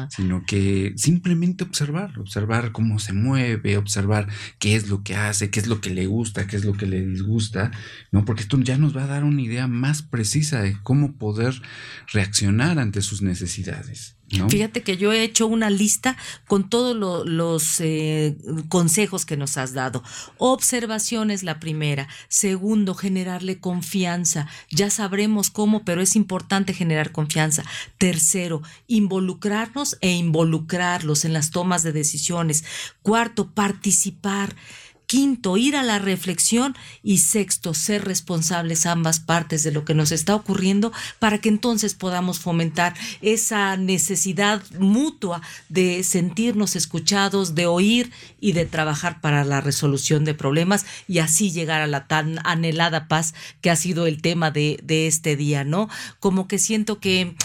Sino que simplemente observar, observar cómo se mueve, observar qué es lo que hace, qué es lo que le gusta, qué es lo que le disgusta, ¿no? Porque esto ya nos va a dar una idea más precisa de cómo poder reaccionar ante sus necesidades. Fíjate que yo he hecho una lista con todos los eh, consejos que nos has dado. Observación es la primera. Segundo, generarle confianza. Ya sabremos cómo, pero es importante generar confianza. Tercero, involucrarnos e involucrarlos en las tomas de decisiones. Cuarto, participar. Quinto, ir a la reflexión. Y sexto, ser responsables ambas partes de lo que nos está ocurriendo para que entonces podamos fomentar esa necesidad mutua de sentirnos escuchados, de oír y de trabajar para la resolución de problemas y así llegar a la tan anhelada paz que ha sido el tema de, de este día, ¿no? Como que siento que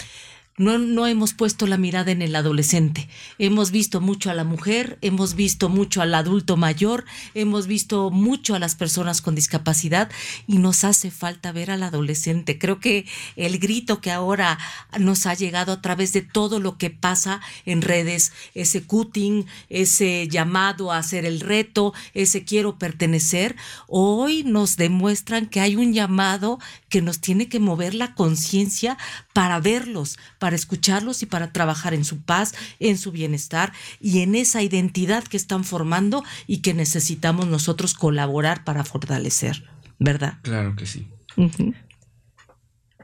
no, no hemos puesto la mirada en el adolescente. Hemos visto mucho a la mujer, hemos visto mucho al adulto mayor, hemos visto mucho a las personas con discapacidad y nos hace falta ver al adolescente. Creo que el grito que ahora nos ha llegado a través de todo lo que pasa en redes, ese cutting, ese llamado a hacer el reto, ese quiero pertenecer, hoy nos demuestran que hay un llamado que nos tiene que mover la conciencia para verlos, para escucharlos y para trabajar en su paz, en su bienestar y en esa identidad que están formando y que necesitamos nosotros colaborar para fortalecer, ¿verdad? Claro que sí.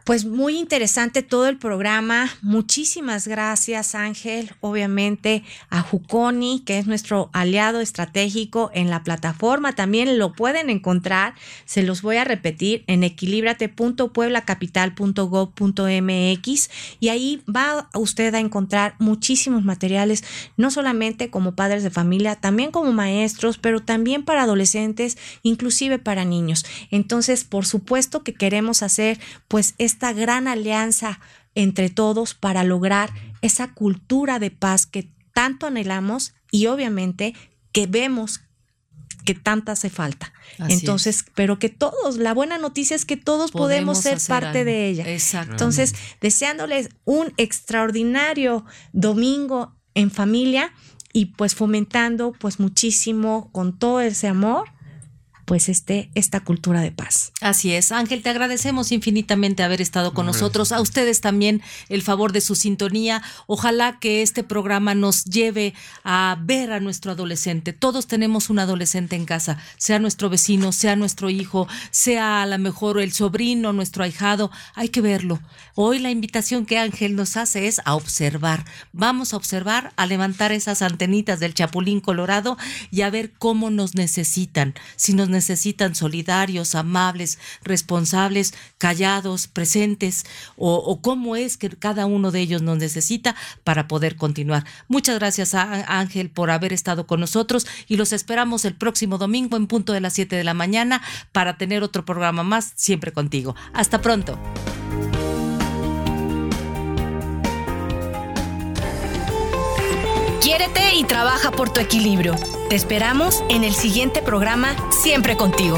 Pues muy interesante todo el programa. Muchísimas gracias, Ángel. Obviamente a Juconi, que es nuestro aliado estratégico en la plataforma. También lo pueden encontrar, se los voy a repetir, en equilibrate.pueblacapital.gov.mx y ahí va usted a encontrar muchísimos materiales, no solamente como padres de familia, también como maestros, pero también para adolescentes, inclusive para niños. Entonces, por supuesto que queremos hacer pues esta gran alianza entre todos para lograr esa cultura de paz que tanto anhelamos y obviamente que vemos que tanta hace falta. Entonces, pero que todos, la buena noticia es que todos podemos, ser parte de ella. Entonces, deseándoles un extraordinario domingo en familia y pues fomentando pues muchísimo con todo ese amor pues este, esta cultura de paz. Así es. Ángel, te agradecemos infinitamente haber estado con nosotros. A ustedes también el favor de su sintonía. Ojalá que este programa nos lleve a ver a nuestro adolescente. Todos tenemos un adolescente en casa, sea nuestro vecino, sea nuestro hijo, sea a lo mejor el sobrino, nuestro ahijado. Hay que verlo. Hoy la invitación que Ángel nos hace es a observar. Vamos a observar, a levantar esas antenitas del chapulín colorado y a ver cómo nos necesitan. Si nos necesitan solidarios, amables, responsables, callados, presentes, o, cómo es que cada uno de ellos nos necesita para poder continuar. Muchas gracias a Ángel por haber estado con nosotros y los esperamos el próximo domingo en punto de las 7 de la mañana para tener otro programa más siempre contigo. Hasta pronto. Quiérete y trabaja por tu equilibrio. Te esperamos en el siguiente programa Siempre contigo.